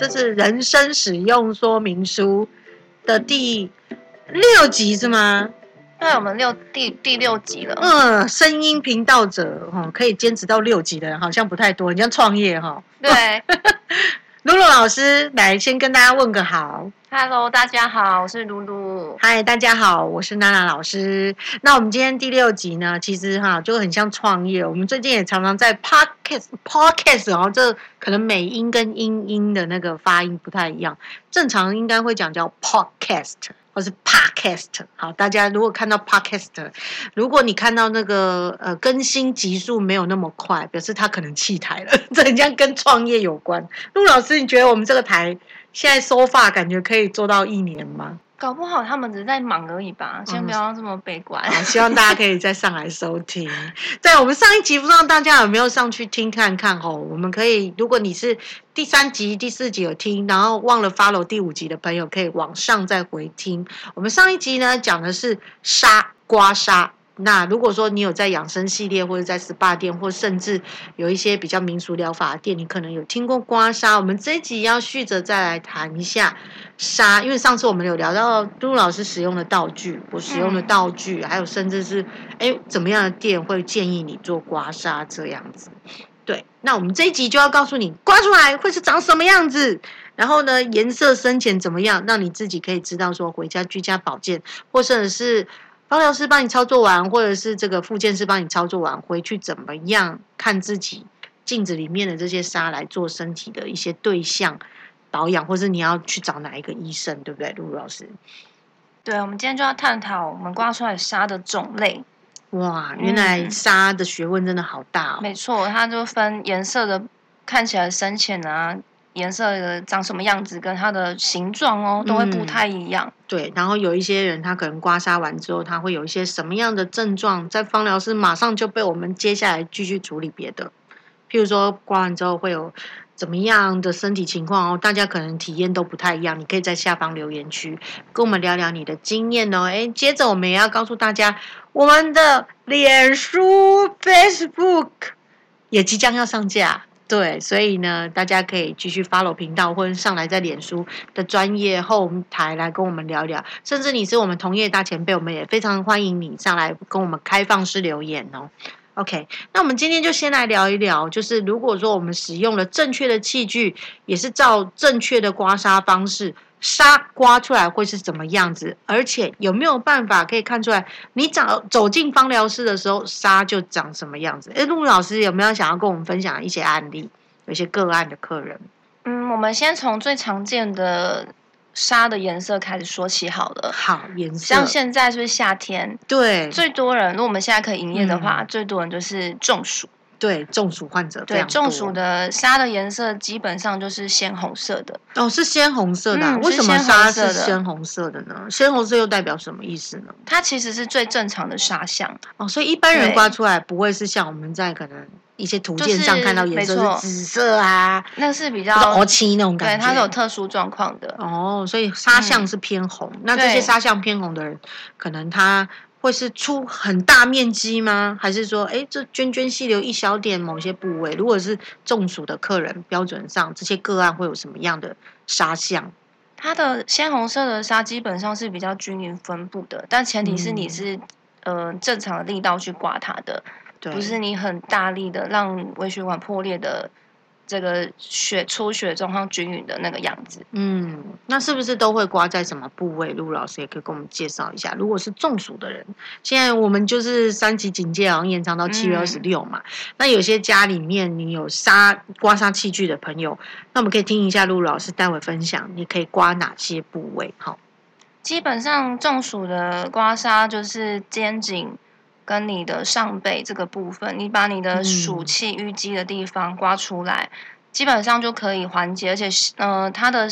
这是人生使用说明书的第六集是吗？对，我们六第第六集了。嗯，声音频道者哈，可以坚持到六集的人好像不太多，你像创业哈。对，露露老师来先跟大家问个好。Hello，大家好，我是露露。嗨，大家好，我是娜娜老师。那我们今天第六集呢，其实哈就很像创业。我们最近也常常在 podcast podcast 哦，这可能美音跟英音的那个发音不太一样，正常应该会讲叫 podcast 或是 podcast。好，大家如果看到 podcast，如果你看到那个呃更新急速没有那么快，表示他可能弃台了，这很像跟创业有关。陆老师，你觉得我们这个台现在收发感觉可以做到一年吗？搞不好他们只是在忙而已吧，先不要这么悲观。好，希望大家可以再上来收听。在我们上一集，不知道大家有没有上去听看看哦？我们可以，如果你是第三集、第四集有听，然后忘了 follow 第五集的朋友，可以往上再回听。我们上一集呢讲的是沙刮痧。那如果说你有在养生系列，或者在 SPA 店，或甚至有一些比较民俗疗法的店，你可能有听过刮痧。我们这一集要续着再来谈一下痧，因为上次我们有聊到杜老师使用的道具，我使用的道具，还有甚至是哎怎么样的店会建议你做刮痧这样子。对，那我们这一集就要告诉你刮出来会是长什么样子，然后呢颜色深浅怎么样，让你自己可以知道说回家居家保健，或者是。芳疗师帮你操作完，或者是这个复健师帮你操作完，回去怎么样看自己镜子里面的这些沙来做身体的一些对象保养，或是你要去找哪一个医生，对不对，露露老师？对，我们今天就要探讨我们刮出来沙的种类。哇，原来沙的学问真的好大哦！没错，它就分颜色的，看起来深浅啊。颜色的长什么样子，跟它的形状哦，都会不太一样。嗯、对，然后有一些人他可能刮痧完之后，他会有一些什么样的症状，在芳疗师马上就被我们接下来继续处理别的。譬如说刮完之后会有怎么样的身体情况哦，大家可能体验都不太一样。你可以在下方留言区跟我们聊聊你的经验哦。哎，接着我们也要告诉大家，我们的脸书 Facebook 也即将要上架。对，所以呢，大家可以继续 follow 频道，或者上来在脸书的专业后台来跟我们聊聊。甚至你是我们同业大前辈，我们也非常欢迎你上来跟我们开放式留言哦。OK，那我们今天就先来聊一聊，就是如果说我们使用了正确的器具，也是照正确的刮痧方式。痧刮出来会是怎么样子？而且有没有办法可以看出来，你走走进芳疗室的时候，沙就长什么样子？哎，陆老师有没有想要跟我们分享一些案例，有些个案的客人？嗯，我们先从最常见的沙的颜色开始说起好了。好，颜色像现在是不是夏天？对，最多人，如果我们现在可以营业的话，嗯、最多人就是中暑。对，中暑患者对中暑的沙的颜色基本上就是鲜红色的哦，是鲜红色的、啊嗯。为什么沙是鲜红色的呢？鲜红色又代表什么意思呢？它其实是最正常的沙相哦，所以一般人刮出来不会是像我们在可能一些图鉴上看到颜色是紫色啊，那是比较鹅漆那种感觉，对，它是有特殊状况的哦。所以痧相是偏红，嗯、那这些痧相偏红的人，可能他。会是出很大面积吗？还是说，哎，这涓涓细流一小点某些部位？如果是中暑的客人，标准上这些个案会有什么样的沙像？它的鲜红色的沙基本上是比较均匀分布的，但前提是你是、嗯、呃正常的力道去刮它的，不是你很大力的让微血管破裂的。这个血出血状况均匀的那个样子，嗯，那是不是都会刮在什么部位？陆老师也可以跟我们介绍一下。如果是中暑的人，现在我们就是三级警戒，好像延长到七月二十六嘛。嗯、那有些家里面你有杀刮痧器具的朋友，那我们可以听一下陆老师待会分享，你可以刮哪些部位？好，基本上中暑的刮痧就是肩颈。跟你的上背这个部分，你把你的暑气淤积的地方刮出来，嗯、基本上就可以缓解，而且呃，它的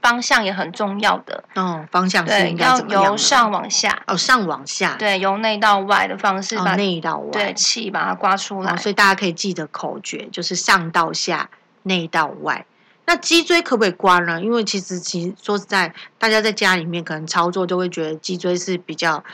方向也很重要的。哦，方向是对，要由上往下。哦，上往下。对，由内到外的方式把、哦、内到外，对气把它刮出来、哦。所以大家可以记得口诀，就是上到下，内到外。那脊椎可不可以刮呢？因为其实其实说实在，大家在家里面可能操作就会觉得脊椎是比较。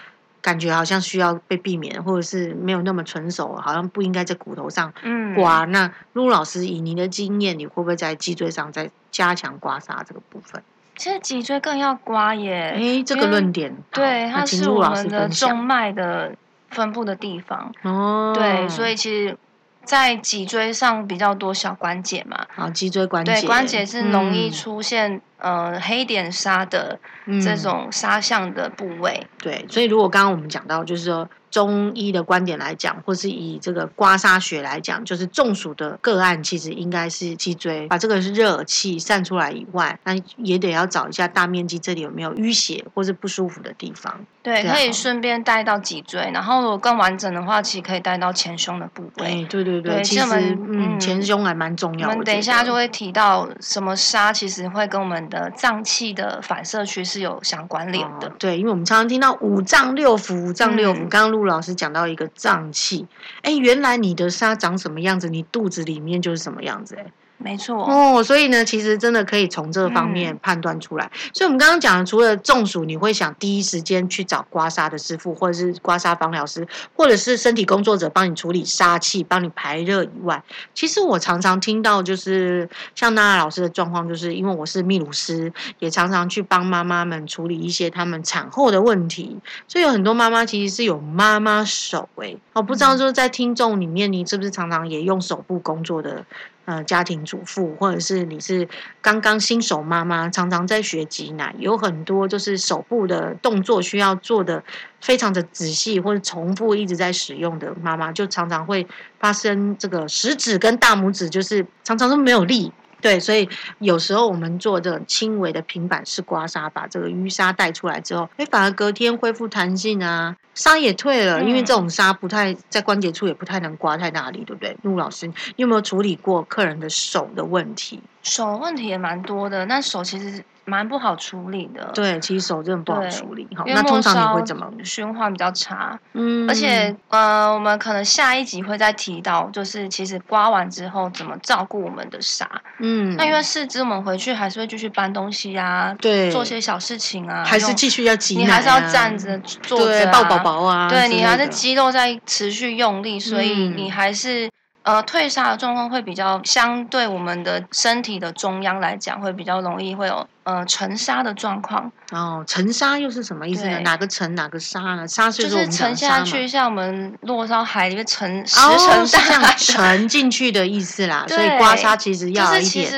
感觉好像需要被避免，或者是没有那么纯熟，好像不应该在骨头上嗯，刮。那陆老师以您的经验，你会不会在脊椎上再加强刮痧这个部分？其实脊椎更要刮耶，哎，这个论点，对，那它是我们的中脉的分布的地方。哦，对，所以其实，在脊椎上比较多小关节嘛，好脊椎关节，对，关节是容易嗯出现、呃黑点沙的这嗯种沙像的部位。对，所以如果刚刚我们讲到，就是说中医的观点来讲，或是以这个刮痧学来讲，就是中暑的个案，其实应该是脊椎把这个热气散出来以外，那也得要找一下大面积这里有没有淤血或是不舒服的地方。对，可以顺便带到脊椎，然后如果更完整的话，其实可以带到前胸的部位哎位。，对对对其实嗯前胸还蛮重要。我们等一下就会提到什么痧，其实会跟我们的脏器的反射区是有相关联的。哦对，因为我们常常听到五脏六腑，五脏六腑。嗯刚刚陆老师讲到一个脏器，哎，原来你的沙长什么样子，你肚子里面就是什么样子，哎。没错，哦，所以呢，其实真的可以从这个方面嗯。判断出来。所以，我们刚刚讲的，除了中暑，你会想第一时间去找刮痧的师傅，或者是刮痧芳疗师，或者是身体工作者帮你处理杀气、帮你排热以外，其实我常常听到，就是像娜娜老师的状况，就是因为我是泌乳师，也常常去帮妈妈们处理一些他们产后的问题，所以有很多妈妈其实是有妈妈手诶、我不知道就是在听众里面，你是不是常常也用手部工作的？呃，家庭主妇，或者是你是刚刚新手妈妈，常常在学挤奶，有很多就是手部的动作需要做的非常的仔细，或者重复一直在使用的妈妈，就常常会发生这个食指跟大拇指就是常常都没有力。对，所以有时候我们做这种轻微的平板式刮痧，把这个淤沙带出来之后，哎，反而隔天恢复弹性啊，痧也退了，因为嗯这种痧不太在关节处也不太能刮太大力，对不对？陆老师，你有没有处理过客人的手的问题？手问题也蛮多的，那手其实蛮不好处理的。对，其实手真的不好对处理。好，因那通常你会怎么？循环比较差，嗯而且呃，我们可能下一集会再提到，就是其实刮完之后怎么照顾我们的沙。嗯，那因为四肢我们回去还是会继续搬东西啊，对做些小事情啊，用还是继续要挤、啊，你还是要站着坐着、啊，抱宝宝啊，对你还是肌肉在持续用力，所以嗯你还是。呃，退沙的状况会比较相对我们的身体的中央来讲，会比较容易会有呃沉沙的状况，哦，沉沙又是什么意思呢？哪个沉哪个沙呢？沙是就是沉下去，像我们落到海里面沉石哦，沉大海，沉进去的意思啦。所以刮痧其实要一点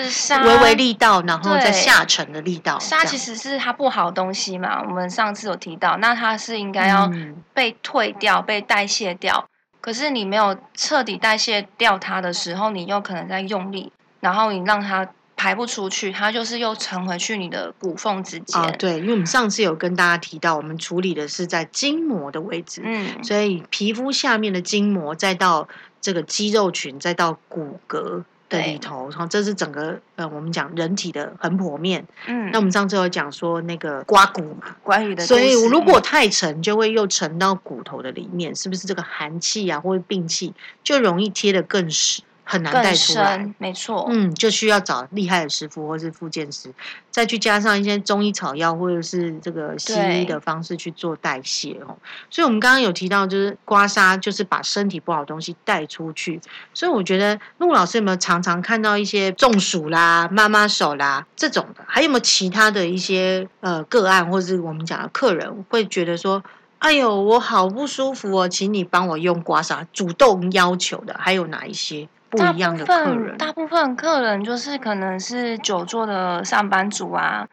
微微力道，然后再下沉的力道。沙其实是它不好的东西嘛，我们上次有提到，那它是应该要嗯被退掉、被代谢掉。可是你没有彻底代谢掉它的时候，你又可能在用力，然后你让它排不出去，它就是又沉回去你的骨缝之间。哦，对，因为我们上次有跟大家提到，我们处理的是在筋膜的位置，嗯，所以皮肤下面的筋膜，再到这个肌肉群，再到骨骼的里对头，然后这是整个呃，我们讲人体的横剖面。嗯，那我们上次有讲说那个刮骨嘛，关于的所以如果太沉，就会又沉到骨头的里面，是不是这个寒气啊或者病气就容易贴得更实，很难带出来？深，没错，嗯，就需要找厉害的师傅或是复健师，再去加上一些中医草药或者是这个西医的方式去做代谢哦。所以我们刚刚有提到，就是刮痧，就是把身体不好的东西带出去。所以我觉得陆老师有没有常常看到一些中暑啦、妈妈手啦这种的？还有没有其他的一些呃个案，或是我们讲的客人会觉得说？哎呦，我好不舒服哦，请你帮我用刮痧，主动要求的还有哪一些不大一样的部分客人？大部分客人就是可能是久坐的上班族啊，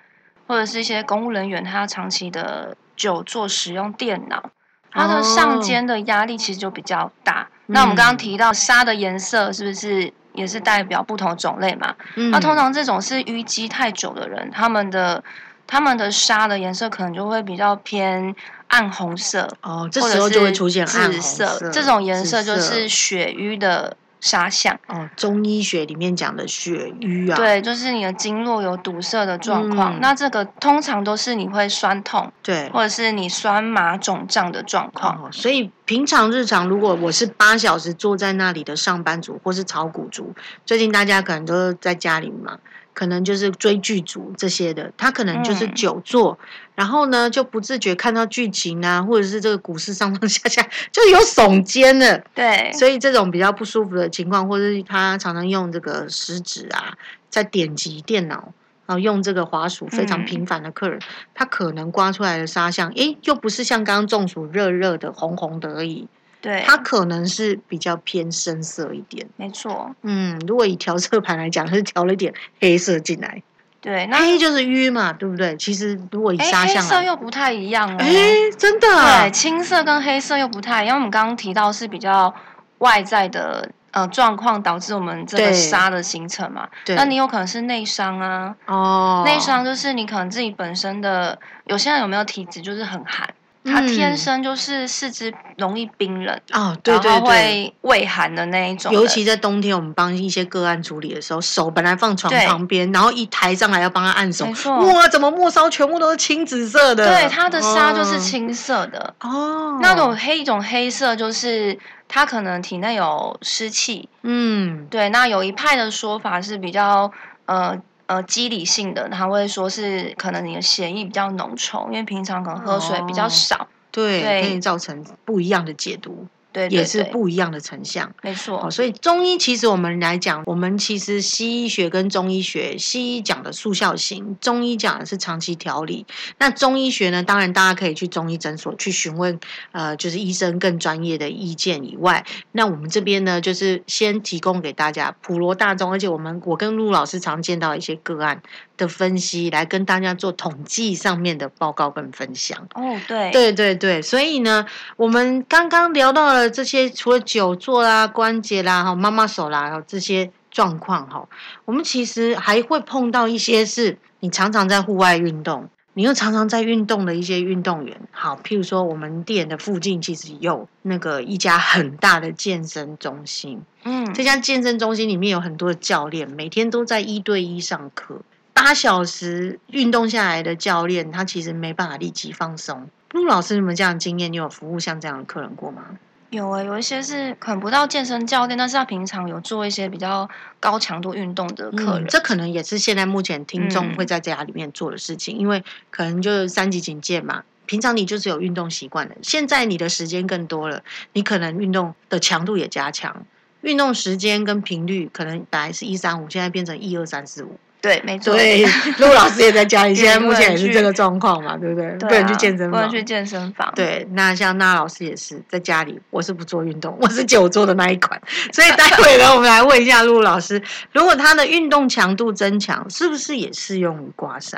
或者是一些公务人员，他长期的久坐使用电脑，他的上哦肩的压力其实就比较大。那我们刚刚提到沙的颜色是不是也是代表不同种类嘛？嗯那通常这种是淤积太久的人，他们的他们的沙的颜色可能就会比较偏暗红色，哦，这时候就会是出现暗色，这种颜色就是血瘀的沙象。哦，中医学里面讲的血瘀啊，对，就是你的经络有堵塞的状况，嗯那这个通常都是你会酸痛，对。或者是你酸麻肿胀的状况。哦，所以平常日常，如果我是八小时坐在那里的上班族，或是炒股族，最近大家可能都在家里嘛，可能就是追剧组这些的，他可能就是嗯。久坐，然后呢就不自觉看到剧情啊，或者是这个股市上上下下就有耸肩的，对，所以这种比较不舒服的情况，或者是他常常用这个食指啊，在点击电脑，然后用这个滑鼠非常嗯。频繁的客人，他可能刮出来的沙像，诶，又不是像刚刚中暑热热的红红的而已，对，它可能是比较偏深色一点。没错，嗯，如果以调色盘来讲，是调了一点黑色进来，对，那黑就是淤嘛，对不对？其实如果以哎，沙黑色，又不太一样哦。哎，真的啊对，，青色跟黑色又不太一样。我们刚刚提到是比较外在的呃状况导致我们这个对沙的形成嘛，对，那你有可能是内伤啊，哦，内伤就是你可能自己本身的，有些人有没有体质就是很寒，他嗯天生就是四肢容易冰冷，哦，对对对。会畏寒的那一种，尤其在冬天，我们帮一些个案处理的时候，手本来放床旁边，然后一抬上来要帮他按手哇，怎么末梢全部都是青紫色的？对它的沙就是哦青色的。哦，那种黑一种黑色，就是它可能体内有湿气。嗯对，那有一派的说法是比较呃呃机理性的，他会说是可能你的血液比较浓稠，因为平常可能喝水比较哦少。对，对可以造成不一样的解读，对对也是不一样的成像。没错哦，，所以中医其实我们来讲，我们其实西医学跟中医学，西医讲的速效型，中医讲的是长期调理。那中医学呢，当然大家可以去中医诊所去询问，呃，就是医生更专业的意见以外，那我们这边呢，就是先提供给大家普罗大众，而且我们我跟陆老师常见到一些个案的分析，来跟大家做统计上面的报告跟分享。哦对对对对，所以呢，我们刚刚聊到了这些，除了久坐啦、关节啦、哈妈妈手啦，这些状况哈，我们其实还会碰到一些是你常常在户外运动，你又常常在运动的一些运动员。好，譬如说我们店的附近其实有那个一家很大的健身中心，嗯这家健身中心里面有很多的教练，每天都在一对一上课，八小时运动下来的教练，他其实没办法立即放松。陆老师，你们这样的经验，你有服务像这样的客人过吗？有啊、有一些是可能不到健身教练，但是他平常有做一些比较高强度运动的客人。嗯这可能也是现在目前听众嗯会在家里面做的事情，因为可能就是三级警戒嘛。平常你就是有运动习惯的，现在你的时间更多了，你可能运动的强度也加强，运动时间跟频率可能本来是一三五，现在变成一二三四五。对，没错。对，陆老师也在家里，现在目前也是这个状况嘛，对不对？对啊不能去健身房。不能去健身房。对，那像那老师也是在家里，我是不做运动，我是久坐的那一款。所以待会呢，我们来问一下陆老师，如果他的运动强度增强，是不是也适用于刮痧？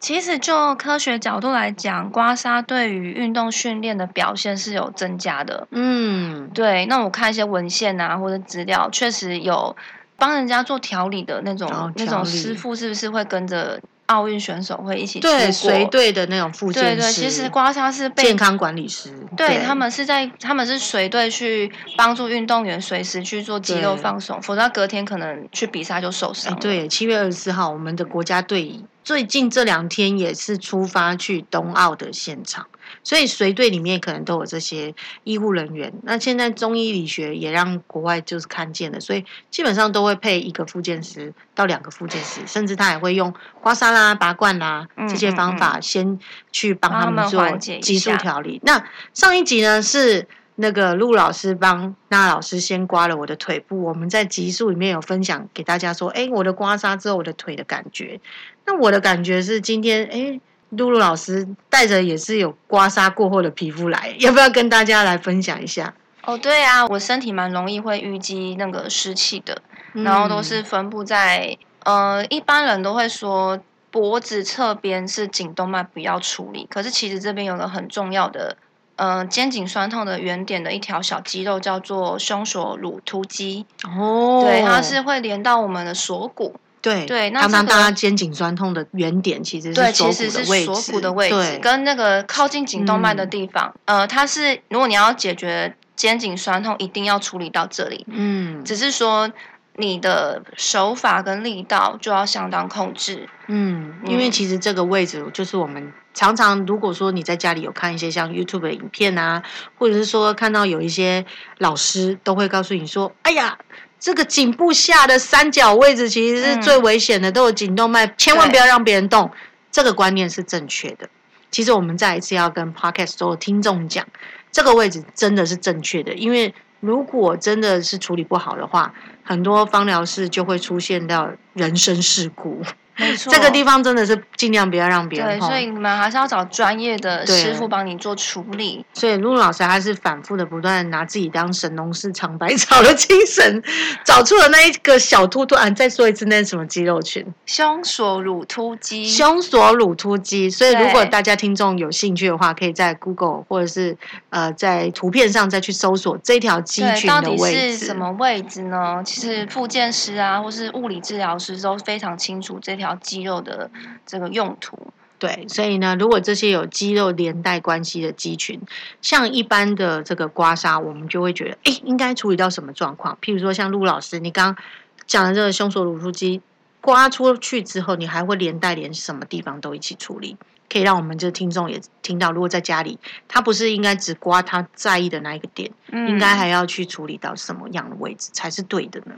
其实就科学角度来讲，刮痧对于运动训练的表现是有增加的。嗯，对，那我看一些文献啊或者资料，确实有帮人家做调理的那种、哦那种师傅，是不是会跟着奥运选手会一起出对，随队的那种复对对，其实刮痧是被健康管理师，对他们是在他们是随队去帮助运动员随时去做肌肉放松，否则他隔天可能去比赛就受伤。，哎对，七月二十四号，我们的国家队最近这两天也是出发去冬奥的现场，所以随队里面可能都有这些医护人员。那现在中医理学也让国外就是看见了，所以基本上都会配一个复健师到两个复健师，甚至他也会用刮痧啦、拔罐啦嗯这些方法，先去帮帮他们做缓解一急速下调理。那上一集呢是。那个陆老师帮那老师先刮了我的腿部，我们在集数里面有分享给大家说，哎，我的刮痧之后我的腿的感觉。那我的感觉是今天，哎，露露老师带着也是有刮痧过后的皮肤来，要不要跟大家来分享一下？哦，对啊，我身体蛮容易会淤积那个湿气的，然后都是分布在呃，一般人都会说脖子侧边是颈动脉不要处理，可是其实这边有个很重要的。呃，肩颈酸痛的原点的一条小肌肉叫做胸锁乳突肌，嗯哦，对，它是会连到我们的锁骨，对对那常常这个大家肩颈酸痛的原点其实，是锁其实是骨的位置，锁骨的位置，跟那个靠近颈动脉的嗯。地方，呃，它是如果你要解决肩颈酸痛，一定要处理到这里，嗯。只是说你的手法跟力道就要相当控制。嗯，因为嗯。其实这个位置就是我们常常，如果说你在家里有看一些像 YouTube 的影片啊，或者是说看到有一些老师都会告诉你说：“哎呀，这个颈部下的三角位置其实是最危险的，都有颈动脉，千万不要让别人动。这个观念是正确的。其实我们再一次要跟 Podcast 所有听众讲，这个位置真的是正确的，因为如果真的是处理不好的话，很多方疗室就会出现到人身事故。没错，这个地方真的是尽量不要让别人对，所以你们还是要找专业的师傅帮你做处理。所以露露老师还是反复的不断拿自己当神农氏尝百草的精神，找出了那一个小突突。啊，再说一次，那是什么肌肉群？胸锁乳突肌。胸锁乳突肌。所以如果大家听众有兴趣的话，可以在 Google 或者是呃在图片上再去搜索这条肌群的位置。是什么位置呢？其实复健师啊，或是物理治疗师都非常清楚这条。肌肉的这个用途，对，所以呢，如果这些有肌肉连带关系的肌群，像一般的这个刮痧，我们就会觉得，哎，应该处理到什么状况？譬如说，像陆老师你刚刚讲的这个胸锁乳突肌刮出去之后，你还会连带连什么地方都一起处理？可以让我们这听众也听到，如果在家里，他不是应该只刮他在意的那一个点，应该还要去处理到什么样的位置才是对的呢？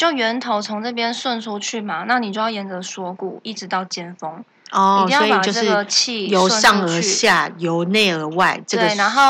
就源头从这边顺出去嘛，那你就要沿着锁骨一直到肩峰。哦，所以就是由上而下，由内而外，这个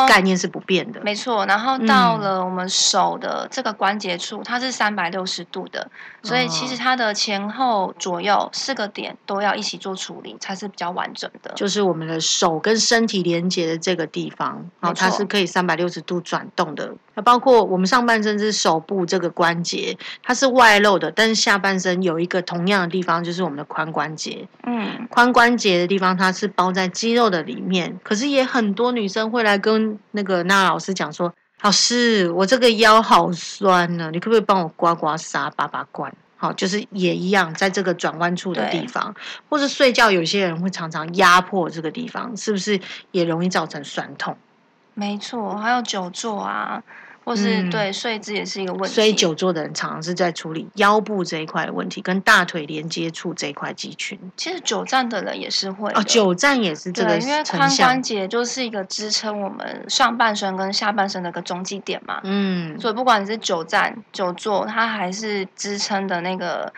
概念是不变的。没错，然后到了我们手的这个关节处，它是三百六十度的，所以其实它的前后左右四个点都要一起做处理，才是比较完整的。就是我们的手跟身体连接的这个地方，然后它是可以三百六十度转动的。那包括我们上半身是手部这个关节，它是外露的，但是下半身有一个同样的地方，就是我们的髋关节。嗯，髋。关节的地方，它是包在肌肉的里面。可是也很多女生会来跟那个娜老师讲说：“老师，我这个腰好酸呢，你可不可以帮我刮刮痧、拔拔罐？”好，就是也一样，在这个转弯处的地方，或者睡觉，有些人会常常压迫这个地方，是不是也容易造成酸痛？没错，还有久坐啊。或是对睡姿也是一个问题，所以久坐的人常常是在处理腰部这一块的问题，跟大腿连接处这一块肌群。其实久站的人也是会哦，久站也是这个，因为髋关节就是一个支撑我们上半身跟下半身的一个中继点嘛。嗯，所以不管你是久站、久坐，它还是支撑的那个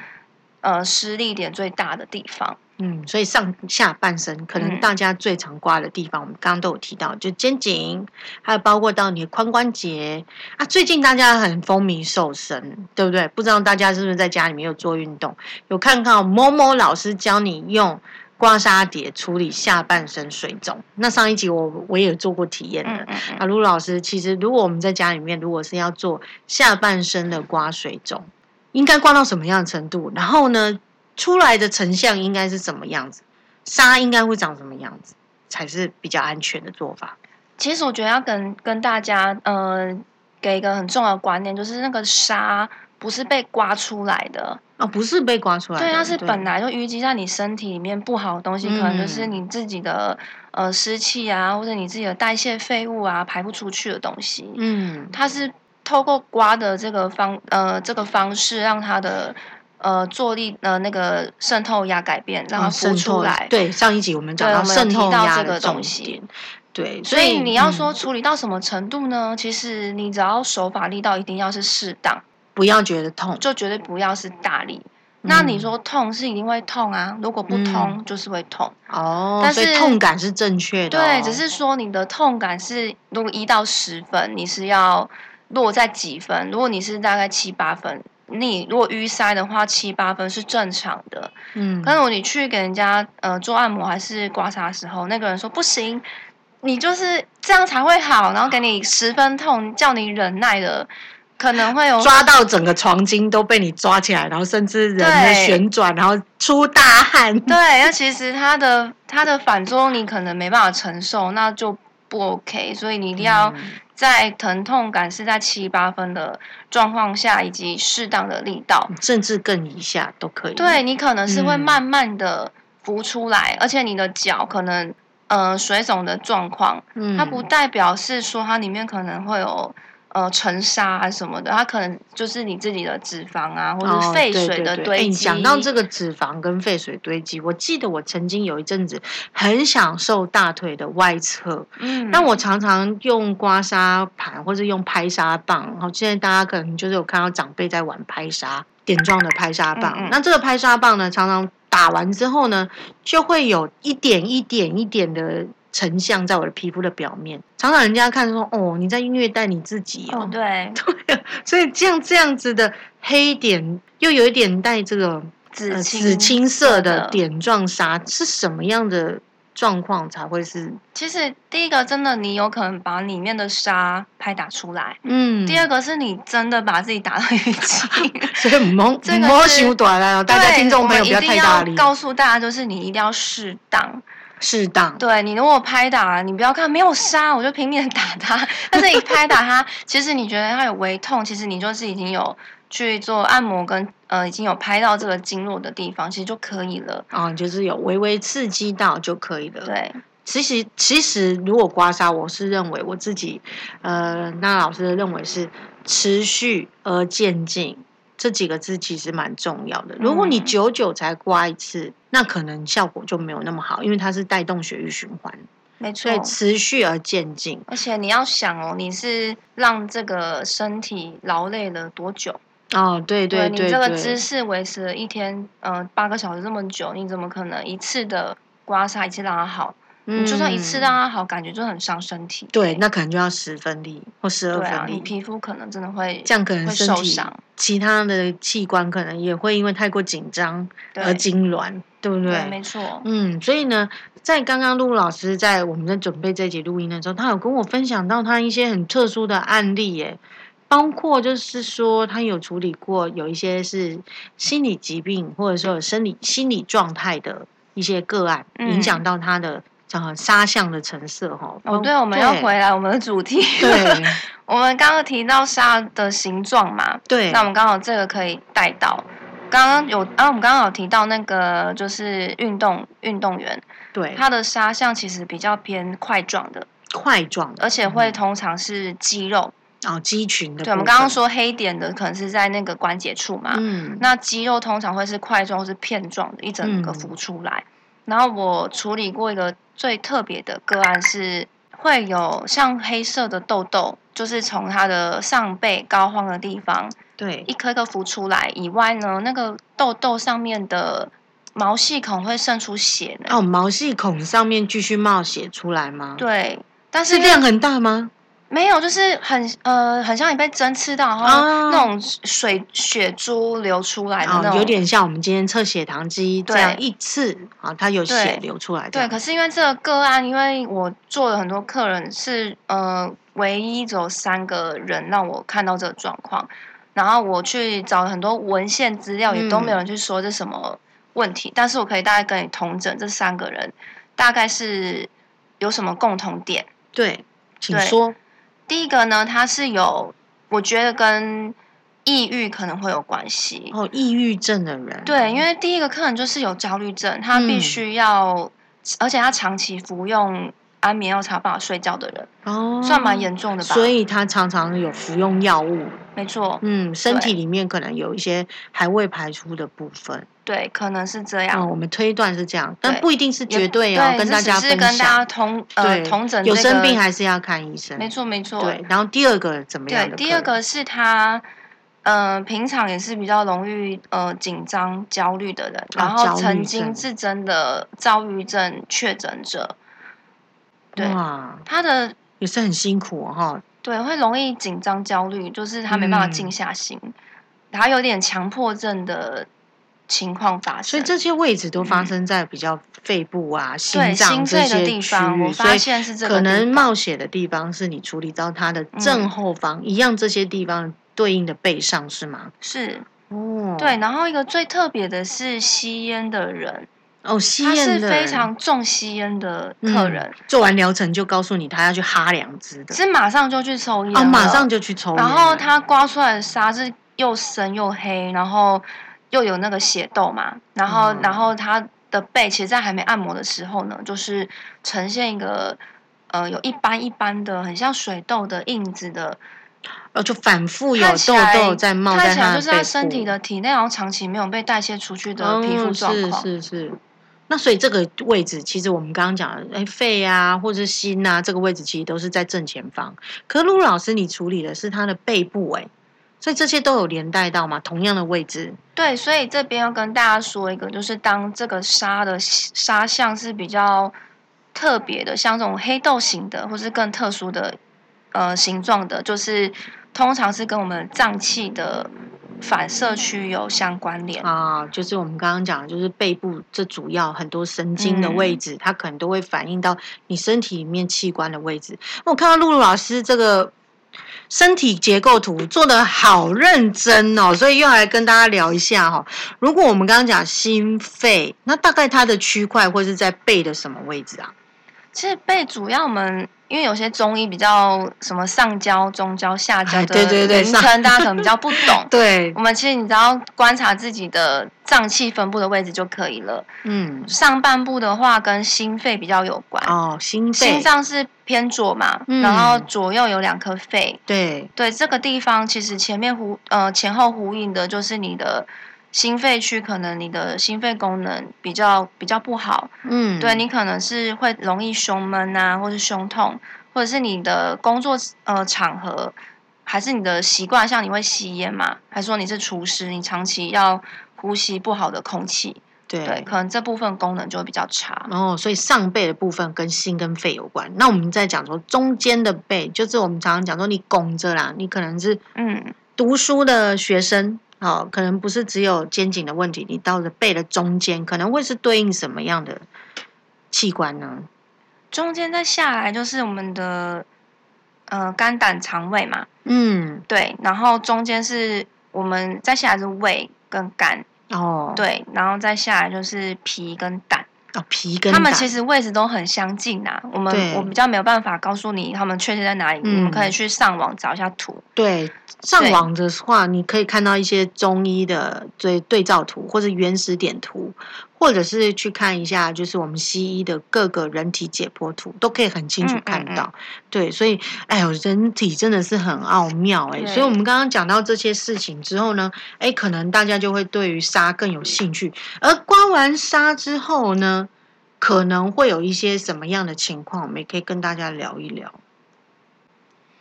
呃施力点最大的地方。嗯，所以上下半身可能大家最常刮的地方，我们刚刚都有提到，就肩颈，还有包括到你的髋关节啊。最近大家很风靡瘦身，对不对？不知道大家是不是在家里面有做运动，有看看某某老师教你用刮痧碟处理下半身水肿。那上一集我我也做过体验的。啊，卢老师，其实如果我们在家里面，如果是要做下半身的刮水肿，应该刮到什么样的程度？然后呢？出来的成像应该是什么样子？沙应该会长什么样子才是比较安全的做法？其实我觉得要跟跟大家呃给一个很重要的观念，就是那个沙不是被刮出来的哦，不是被刮出来，对，它是本来就淤积在你身体里面不好的东西，可能就是你自己的呃湿气啊，或者你自己的代谢废物啊排不出去的东西。嗯，它是透过刮的这个方呃这个方式让它的。呃，坐力呃那个渗透压改变，让它浮出来。对，上一集我们讲到渗透压这个东西。对，所以你要说处理到什么程度呢？其实你只要手法力道一定要是适当，不要觉得痛，就绝对不要是大力。那你说痛是一定会痛啊，如果不痛就是会痛。哦，但是痛感是正确的。对，只是说你的痛感是如果一到十分，你是要落在几分？如果你是大概七八分。你如果淤塞的话，七八分是正常的。嗯，可是你去给人家呃做按摩还是刮痧的时候，那个人说不行，你就是这样才会好，然后给你十分痛，叫你忍耐的，可能会有抓到整个床巾都被你抓起来，然后甚至人的旋转，然后出大汗。对，那其实它的它的反作用你可能没办法承受，那就不 OK。所以你一定要。在疼痛感是在七八分的状况下，以及适当的力道，甚至更以下都可以。对你可能是会慢慢的浮出来，而且你的脚可能呃水肿的状况，它不代表是说它里面可能会有呃尘沙啊什么的，它可能就是你自己的脂肪啊，或者废对水的对对哎你堆积。讲到这个脂肪跟废水堆积，我记得我曾经有一阵子很享受大腿的外侧，嗯，那我常常用刮痧盘或者用拍痧棒，然后现在大家可能就是有看到长辈在玩拍痧点状的拍痧棒。嗯嗯那这个拍痧棒呢，常常打完之后呢，就会有一点一点一点的成像在我的皮肤的表面，常常人家看说哦你在虐待你自己哦哦，对，所以这样这样子的黑点又有一点带这个呃紫青、紫青色的的。点状沙，是什么样的状况才会是其实第一个真的，你有可能把里面的沙拍打出来。嗯？第二个是你真的把自己打到淤青。所以唔好 这个唔好是修短了，大家对听众朋友不要太大力，告诉大家，就是你一定要适当。适当。对你如果拍打，你不要看没有杀，我就拼命地打它。但是一拍打它，其实你觉得它有微痛，其实你就是已经有去做按摩跟呃已经有拍到这个经络的地方，其实就可以了。啊、就是有微微刺激到就可以了。，对，其实其实如果刮痧，我是认为我自己，呃，那老师认为是持续而渐进这几个字其实蛮重要的。如果你嗯久久才刮一次，那可能效果就没有那么好，因为它是带动血液循环，没错所以。持续而渐进。而且你要想哦，你是让这个身体劳累了多久？哦，对对对你这个姿势维持了一天，呃，八个小时这么久，你怎么可能一次的刮痧一次让它好？你就算一次嗯让它好，感觉就很伤身体。对，那可能就要十分力或十二分力。你皮肤可能真的会这样可能会身体受伤。其他的器官可能也会因为太过紧张而痉挛，对不对，对？没错。嗯，所以呢，在刚刚露露老师在我们在准备这集录音的时候，他有跟我分享到他一些很特殊的案例，耶，包括就是说他有处理过有一些是心理疾病或者说有生理心理状态的一些个案，嗯影响到他的呃沙像的成色哈。哦，对，我们要回来我们的主题。对我们刚刚提到沙的形状嘛，对，那我们刚好这个可以带到。刚刚有，啊，我们刚刚有提到那个就是运动运动员，对他的沙像其实比较偏块状的，块状的，而且会嗯通常是肌肉。哦肌群的。对，我们刚刚说黑点的可能是在那个关节处嘛，嗯，那肌肉通常会是块状或是片状的，一整个嗯浮出来。然后我处理过一个最特别的个案是，会有像黑色的痘痘，就是从它的上背膏肓的地方对一颗颗浮出来以外呢，那个痘痘上面的毛细孔会渗出血呢。哦，毛细孔上面继续冒血出来吗？，对，但是量很大吗？没有，就是很呃，很像你被针刺到，然后哦那种水血珠流出来的那哦，种，有点像我们今天测血糖机这对。样一次啊，它有血流出来的对，可是因为这个个案，因为我做了很多客人，是呃唯一只有三个人让我看到这个状况，然后我去找了很多文献资料，也都没有人去说这什么问题，但是我可以大概跟你同整这三个人大概是有什么共同点。对，请对。说。第一个呢，他是有，我觉得跟抑郁可能会有关系。哦，抑郁症的人，对，因为第一个客人就是有焦虑症，他必嗯须要，而且他长期服用安眠药才有办法睡觉的人，哦，算蛮严重的吧？所以他常常有服用药物，没错，嗯，身体对里面可能有一些还未排出的部分。对，可能是这嗯，样。我们推断是这样，但不一定是也绝对哦，跟大家分享是跟大家享。同呃对，同整、有生病还是要看医生。没错没错。对，然后第二个怎么样对，第二，个是他。呃，平常也是比较容易呃紧张、焦虑的人，然后曾经症是真的躁郁症确诊者，对哇，他的也是很辛苦哦哈。对，会容易紧张、焦虑，就是他没办法嗯静下心，他有点强迫症的情况发生。所以这些位置都发生在比较肺部啊、心脏这些区地方，我发以现是这个可能冒血的地方是你处理到它的正嗯后方，一样这些地方对应的背上是吗？是哦，对。然后一个最特别的是吸烟的人，哦，吸他是烟的人。非常重吸烟的客人，嗯做完疗程就告诉你他要去哈两支的，是马上就去抽烟哦，马上就去抽烟，然后他刮出来的沙是又深又黑，然后又有那个血痘嘛，然后、嗯。然后他的背，其实在还没按摩的时候呢，就是呈现一个呃有一般一般的很像水痘的印子的呃，就反复有痘痘在冒看起来在他的背就是他身体的体内然后长期没有被代谢出去的皮肤哦状况。是是是。那所以这个位置，其实我们刚刚讲的，哎，肺啊，或者是心啊，这个位置其实都是在正前方。可陆老师，你处理的是他的背部、哎，所以这些都有连带到嘛？同样的位置，对，所以这边要跟大家说一个，就是当这个沙的沙像是比较特别的，像这种黑豆型的，或是更特殊的呃形状的，就是通常是跟我们脏器的反射区有相关联。啊，就是我们刚刚讲的，就是背部这主要很多神经的嗯位置，它可能都会反映到你身体里面器官的位置。我看到露露老师这个身体结构图做的好认真哦，所以又来跟大家聊一下哈、如果我们刚刚讲心肺，那大概它的区块会是在背的什么位置啊？其实背主要我们因为有些中医比较什么上焦、中焦、下焦哎的名称，大家可能比较不懂。对我，们其实你只要观察自己的脏器分布的位置就可以了。嗯，上半部的话跟心肺比较有关，哦，心肺心，脏是偏左嘛，嗯然后左右有两颗肺。对，对这个地方，其实前面呼呃前后呼应的就是你的心肺区，可能你的心肺功能比较比较不好，嗯，对你可能是会容易胸闷啊，或是胸痛，或者是你的工作呃场合，还是你的习惯，像你会吸烟嘛，还是说你是厨师，你长期要呼吸不好的空气，对。对，可能这部分功能就会比较差。哦，所以上背的部分跟心跟肺有关。那我们在讲说中间的背，就是我们常常讲说你拱着啦，你可能是嗯，读书的学生，哦，可能不是只有肩颈的问题，你到了背的中间，可能会是对应什么样的器官呢？中间再下来就是我们的呃肝胆肠胃嘛，嗯，对，然后中间是我们再下来是胃跟肝，哦，，对，然后再下来就是脾跟胆。哦，皮跟他们其实位置都很相近啊，我们我比较没有办法告诉你他们确切在哪里，嗯你们可以去上网找一下图。对上网的话，你可以看到一些中医的对对照图或者原始点图，或者是去看一下，就是我们西医的各个人体解剖图，都可以很清楚嗯嗯看到。对，所以哎呦，人体真的是很奥妙哎、对所以我们刚刚讲到这些事情之后呢，哎，可能大家就会对于沙更有兴趣。而刮完痧之后呢，可能会有一些什么样的情况，我们也可以跟大家聊一聊。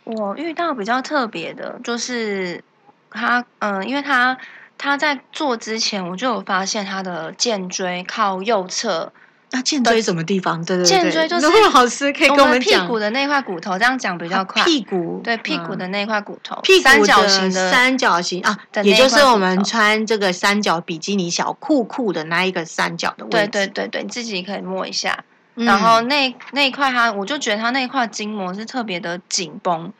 我遇到比较特别的，就是他，嗯、因为他他在做之前，我就有发现他的肩椎靠右侧，那肩椎什么地方？对对对，肩椎就是如果老师可以跟我们屁股的那块骨头，这样讲比较快。屁股对屁股嗯的那块骨头，屁股三角的形的三角形啊，的也就是我们穿这个三角比基尼小裤裤的那一个三角的位对置。对对对，你自己可以摸一下。嗯然后那那一块它，我就觉得它那一块筋膜是特别的紧绷。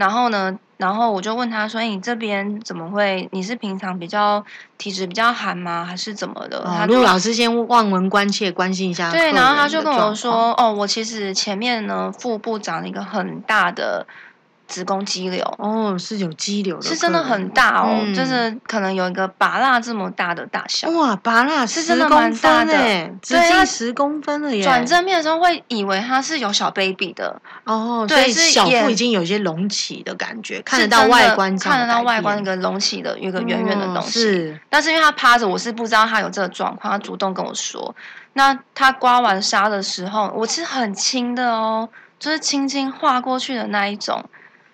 然后呢，然后我就问他说：“哎，你这边怎么会？你是平常比较体质比较寒吗？还是怎么的？”哦他就陆老师先望闻关切，关心一下。对，然后他就跟我，说：“哦，我其实前面呢腹部长了一个很大的子宫肌瘤。”哦，是有肌瘤的，是真的很大哦，嗯就是可能有一个拔蜡这么大的大小。哇，拔蜡是真的蛮大的直对它径十公分了耶。转正面的时候会以为它是有小 baby 的，哦，对所以小腹已经有一些隆起的感觉，看得到真的外观上看得到的改变外观那个隆起的一个圆圆的哦东西。是但是因为他趴着，我是不知道他有这个状况，他主动跟我说。那他刮完痧的时候，我是很轻的哦，就是轻轻划过去的那一种，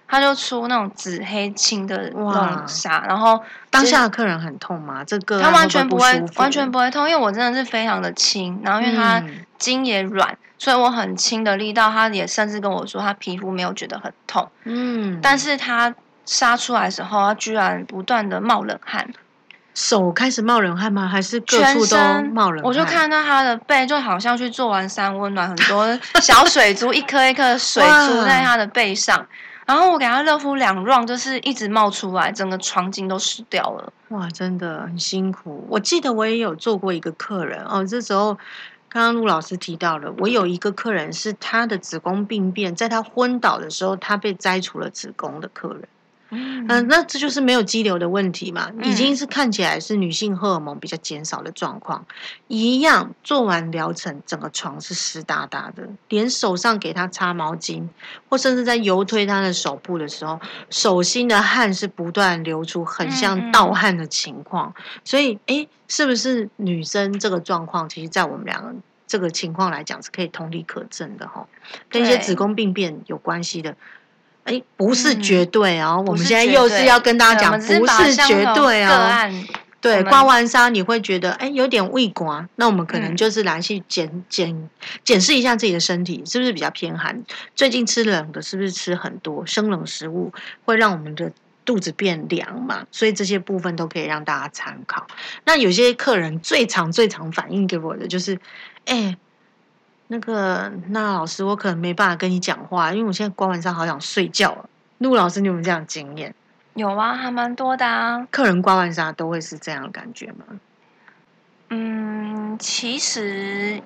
他就出那种紫黑青的那哇种痧，然后当下的客人很痛吗？这个他完全不不会完全不会痛，因为我真的是非常的轻，然后因为他嗯筋也软，所以我很轻的力道，他也甚至跟我说他皮肤没有觉得很痛，嗯，但是他杀出来的时候，他居然不断的冒冷汗，手开始冒冷汗吗？还是各全处都身冒冷汗？我就看到他的背就好像去做完三温暖，很多小水珠 一颗一颗的水珠在他的背上。然后我给他热敷两 r 就是一直冒出来，整个床巾都湿掉了。哇，真的很辛苦。我记得我也有做过一个客人哦，这时候刚刚陆老师提到了，我有一个客人是他的子宫病变，在他昏倒的时候，他被摘除了子宫的客人。嗯、那这就是没有肌瘤的问题嘛，已经是看起来是女性荷尔蒙比较减少的状况。一样做完疗程，整个床是湿哒哒的，连手上给她擦毛巾，或甚至在游推她的手部的时候，手心的汗是不断流出，很像盗汗的情况。所以，哎，是不是女生这个状况，其实在我们两个这个情况来讲，是可以同理可证的哈，跟一些子宫病变有关系的。哎，不是绝对哦，我们现在又是要跟大家讲，不是绝对哦。对，刮完痧你会觉得哎有点胃刮，那我们可能就是来去检检检视一下自己的身体是不是比较偏寒，最近吃冷的，是不是吃很多生冷食物会让我们的肚子变凉嘛？所以这些部分都可以让大家参考。那有些客人最常最常反映给我的就是，哎。那个，那老师，我可能没办法跟你讲话，因为我现在刮完痧好想睡觉。陆老师，你有没有这样经验？有啊，还蛮多的啊。客人刮完痧都会是这样的感觉吗？嗯，其实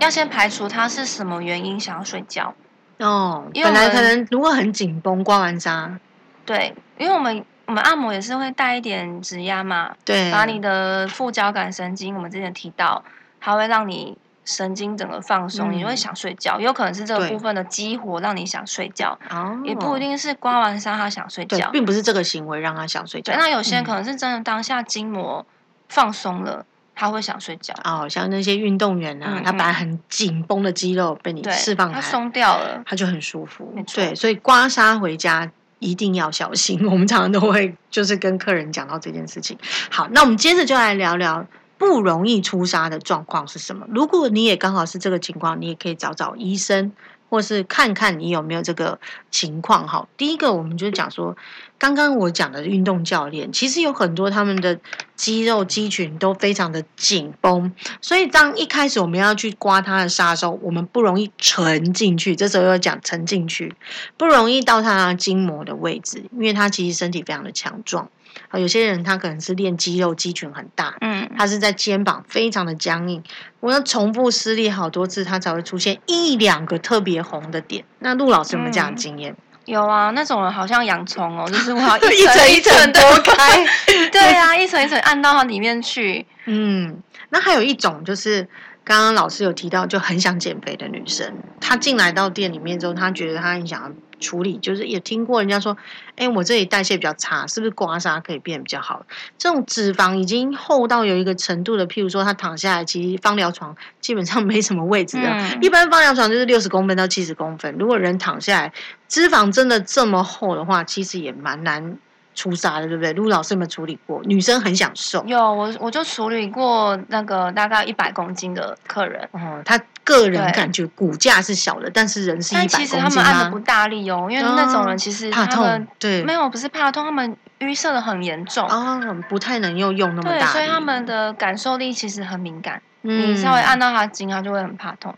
要先排除他是什么原因想要睡觉哦。因为本来可能如果很紧绷，刮完痧，对，因为我们我们按摩也是会带一点指压嘛，对，把你的副交感神经，我们之前提到，它会让你。神经整个放松，你就会想睡觉。有可能是这个部分的激活让你想睡觉，也不一定是刮完痧他想睡觉，并不是这个行为让他想睡觉。那有些人可能是真的当下筋膜放松了，他会想睡觉。哦，像那些运动员啊，他本来很紧绷的肌肉被你释放，他松掉了，他就很舒服。对，所以刮痧回家一定要小心。我们常常都会就是跟客人讲到这件事情。好，那我们接着就来聊聊。不容易出痧的状况是什么？如果你也刚好是这个情况，你也可以找找医生，或是看看你有没有这个情况。哈，第一个我们就讲说，刚刚我讲的运动教练，其实有很多他们的肌肉肌群都非常的紧绷，所以当一开始我们要去刮他的痧的时候，我们不容易沉进去。这时候要讲沉进去，不容易到他筋膜的位置，因为他其实身体非常的强壮。啊，有些人他可能是练肌肉，肌群很大，嗯，他是在肩膀非常的僵硬，我要重复施力好多次，他才会出现一两个特别红的点。那陆老师有没有这样的经验？有啊，那种人好像洋葱哦，就是我要 一层一层剥开，对啊，一层一层按到它里面去。嗯，那还有一种就是刚刚老师有提到，就很想减肥的女生，她进来到店里面之后，她觉得她很想。处理就是也听过人家说，哎，我这里代谢比较差，是不是刮痧可以变比较好？这种脂肪已经厚到有一个程度的，譬如说他躺下来，其实方疗床基本上没什么位置的，一般方疗床就是六十公分到七十公分。如果人躺下来，脂肪真的这么厚的话，其实也蛮难。出痧的对不对？陆老师有没有处理过？女生很享受。有我我就处理过那个大概一百公斤的客人。哦，他个人感觉骨架是小的，但是人是一百公斤但其实他们按的不大力哦，因为那种人其实怕痛。对，没有不是怕痛，他们淤塞的很严重啊，不太能用用那么大。对，所以他们的感受力其实很敏感。你稍微按到他筋，他就会很怕痛。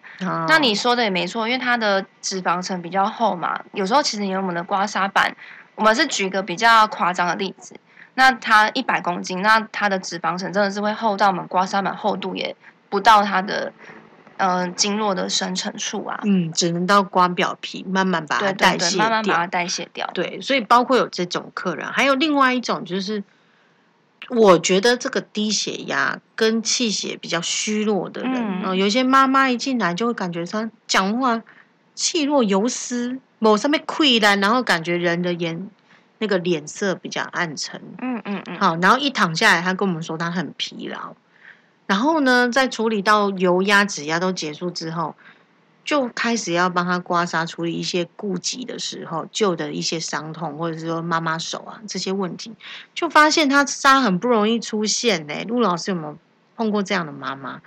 那你说的也没错，因为他的脂肪层比较厚嘛，有时候其实有我们的刮痧板。我们是举个比较夸张的例子，那它一百公斤，那它的脂肪层真的是会厚到我们刮痧板厚度也不到它的，嗯，经络的生成处啊。嗯，只能到刮表皮，慢慢把它代谢掉，慢慢把它代谢掉。对，所以包括有这种客人，还有另外一种就是，我觉得这个低血压跟气血比较虚弱的人，哦，有些妈妈一进来就会感觉她讲话气若游丝。某上面溃烂，然后感觉人的眼那个脸色比较暗沉。嗯嗯嗯。好，然后一躺下来，他跟我们说他很疲劳。然后呢，在处理到油压、指压都结束之后，就开始要帮他刮痧处理一些顾及的时候旧的一些伤痛，或者是说妈妈手啊这些问题，就发现他痧很不容易出现呢。陆老师有没有碰过这样的妈妈？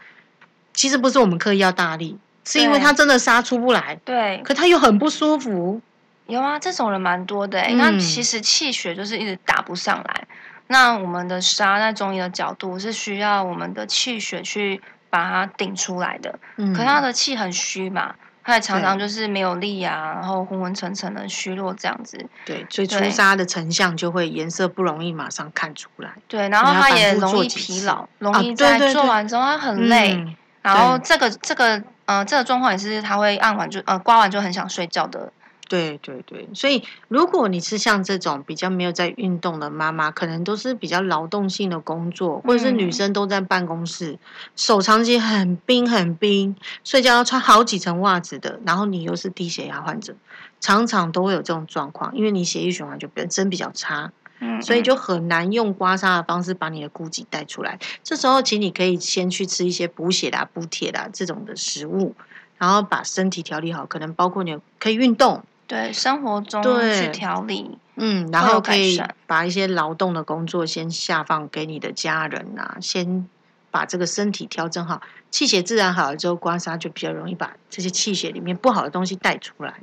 其实不是我们刻意要大力。是因为他真的痧出不来，对，可他又很不舒服。有啊，这种人蛮多的。那其实气血就是一直打不上来。那我们的沙在中医的角度是需要我们的气血去把它顶出来的。嗯，可他的气很虚嘛，他也常常就是没有力啊，然后昏昏沉沉的虚弱这样子。对，所以出沙的成像就会颜色不容易马上看出来。对，然后他也容易疲劳，容易在做完之后他很累。然后这个这个。呃，这个状况也是他会按完就呃刮完就很想睡觉的对对对，所以如果你是像这种比较没有在运动的妈妈，可能都是比较劳动性的工作，或者是女生都在办公室，手长期很冰很冰，睡觉要穿好几层袜子的，然后你又是低血压患者，常常都会有这种状况，因为你血液循环就本身比较差，嗯，所以就很难用刮痧的方式把你的骨脊带出来。这时候，请你可以先去吃一些补血啦、补铁啦这种的食物，然后把身体调理好，可能包括你可以运动。对生活中对去调理，嗯，然后可以把一些劳动的工作先下放给你的家人啊，先把这个身体调整好，气血自然好了之后，刮痧就比较容易把这些气血里面不好的东西带出来。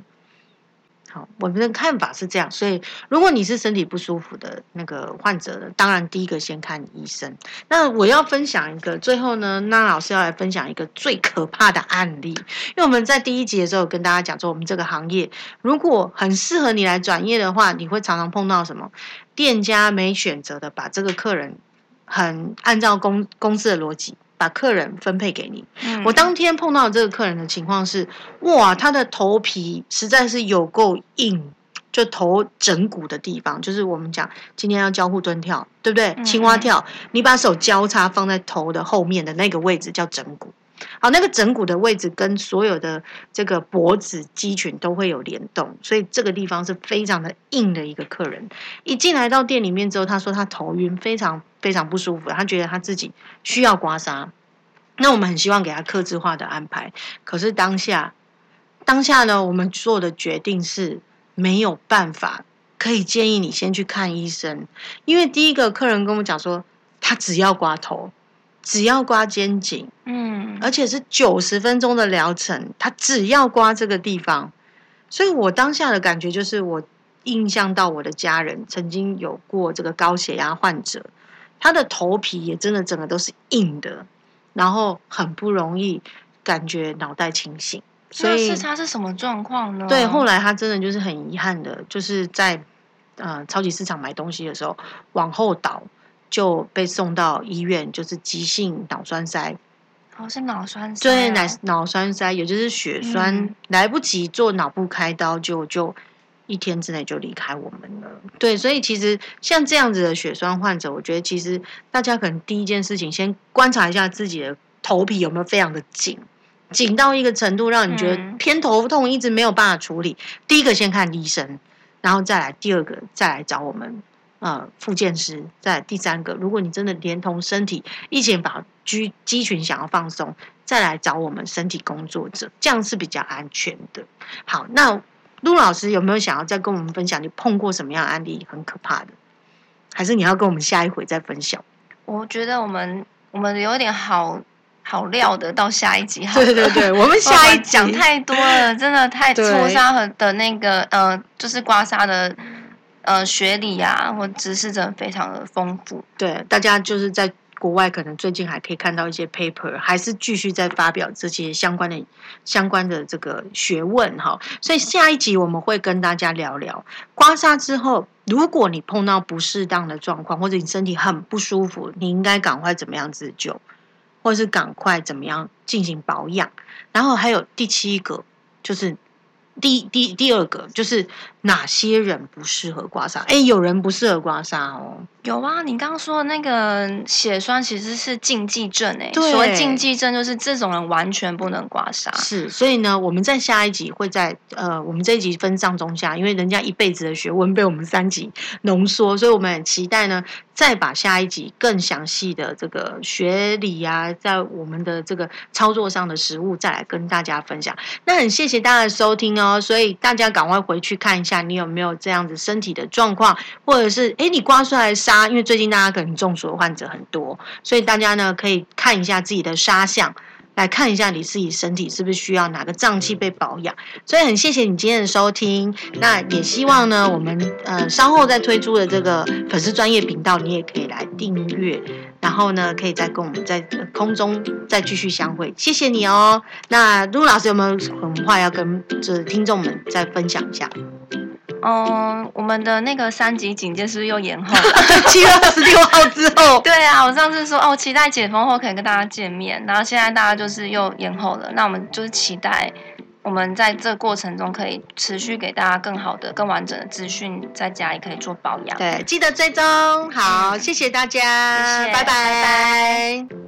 好，我们的看法是这样，所以如果你是身体不舒服的那个患者，当然第一个先看医生。那我要分享一个，最后呢，那老师要来分享一个最可怕的案例，因为我们在第一集的时候跟大家讲说，我们这个行业如果很适合你来转业的话，你会常常碰到什么？店家没选择的把这个客人很按照公公司的逻辑，把客人分配给你。嗯我当天碰到这个客人的情况是，哇，他的头皮实在是有够硬，就头枕骨的地方，就是我们讲今天要交互蹲跳，对不对？嗯青蛙跳，你把手交叉放在头的后面的那个位置叫枕骨。好，那个枕骨的位置跟所有的这个脖子肌群都会有联动，所以这个地方是非常的硬的一个客人。一进来到店里面之后，他说他头晕，非常非常不舒服，他觉得他自己需要刮痧。那我们很希望给他克制化的安排，可是当下当下呢，我们做的决定是没有办法，可以建议你先去看医生，因为第一个客人跟我讲说，他只要刮头，只要刮肩颈，嗯。而且是九十分钟的疗程，他只要刮这个地方，所以我当下的感觉就是，我印象到我的家人曾经有过这个高血压患者，他的头皮也真的整个都是硬的，然后很不容易感觉脑袋清醒，所以是他是什么状况呢？对，后来他真的就是很遗憾的，就是在呃超级市场买东西的时候往后倒，就被送到医院，就是急性脑栓塞。哦是脑栓塞对，哦脑脑栓塞，也就是血栓，嗯来不及做脑部开刀，就就一天之内就离开我们了。对，所以其实像这样子的血栓患者，我觉得其实大家可能第一件事情，先观察一下自己的头皮有没有非常的紧，紧到一个程度，让你觉得嗯偏头痛，一直没有办法处理。第一个先看医生，然后再来第二个再来找我们。呃，复健师，在第三个，如果你真的连同身体一起把肌肌群想要放松，再来找我们身体工作者，这样是比较安全的。好，那陆老师有没有想要再跟我们分享你碰过什么样的案例很可怕的？还是你要跟我们下一回再分享？我觉得我们我们有点好好料的，到下一集好。对对对，我们 下一集讲太多了，真的太 对搓痧和的那个呃，就是刮痧的呃学理啊或知识真的非常的丰富。对大家就是在国外可能最近还可以看到一些 paper，还是继续在发表这些相关的相关的这个学问哈。所以下一集我们会跟大家聊聊刮痧之后，如果你碰到不适当的状况，或者你身体很不舒服，你应该赶快怎么样自救，或是赶快怎么样进行保养。然后还有第七个就是。第第第二个就是哪些人不适合刮痧？哎，有人不适合刮痧哦。有啊，你刚刚说的那个血栓其实是禁忌症哎、对所谓禁忌症就是这种人完全不能刮痧。是，所以呢，我们在下一集会在呃，我们这一集分上中下，因为人家一辈子的学问被我们三集浓缩，所以我们很期待呢，再把下一集更详细的这个学理啊，在我们的这个操作上的实物再来跟大家分享。那很谢谢大家的收听哦，所以大家赶快回去看一下，你有没有这样子身体的状况，或者是诶你刮出来的痧，因为最近大家可能中暑的患者很多，所以大家呢可以看一下自己的痧相。来看一下你自己身体是不是需要哪个脏器被保养。所以很谢谢你今天的收听，那也希望呢，我们呃稍后再推出的这个粉丝专业频道，你也可以来订阅，然后呢，可以再跟我们在空中再继续相会。谢谢你哦。那陆老师有没有什么话要跟这听众们再分享一下？嗯，我们的那个三级警戒是不是又延后了？七月二十六号之后，对啊，我上次说哦，期待解封后可以跟大家见面，然后现在大家就是又延后了，那我们就是期待我们在这过程中可以持续给大家更好的、更完整的资讯，在家也可以做保养。对，记得追踪。好，谢谢大家，谢谢拜拜。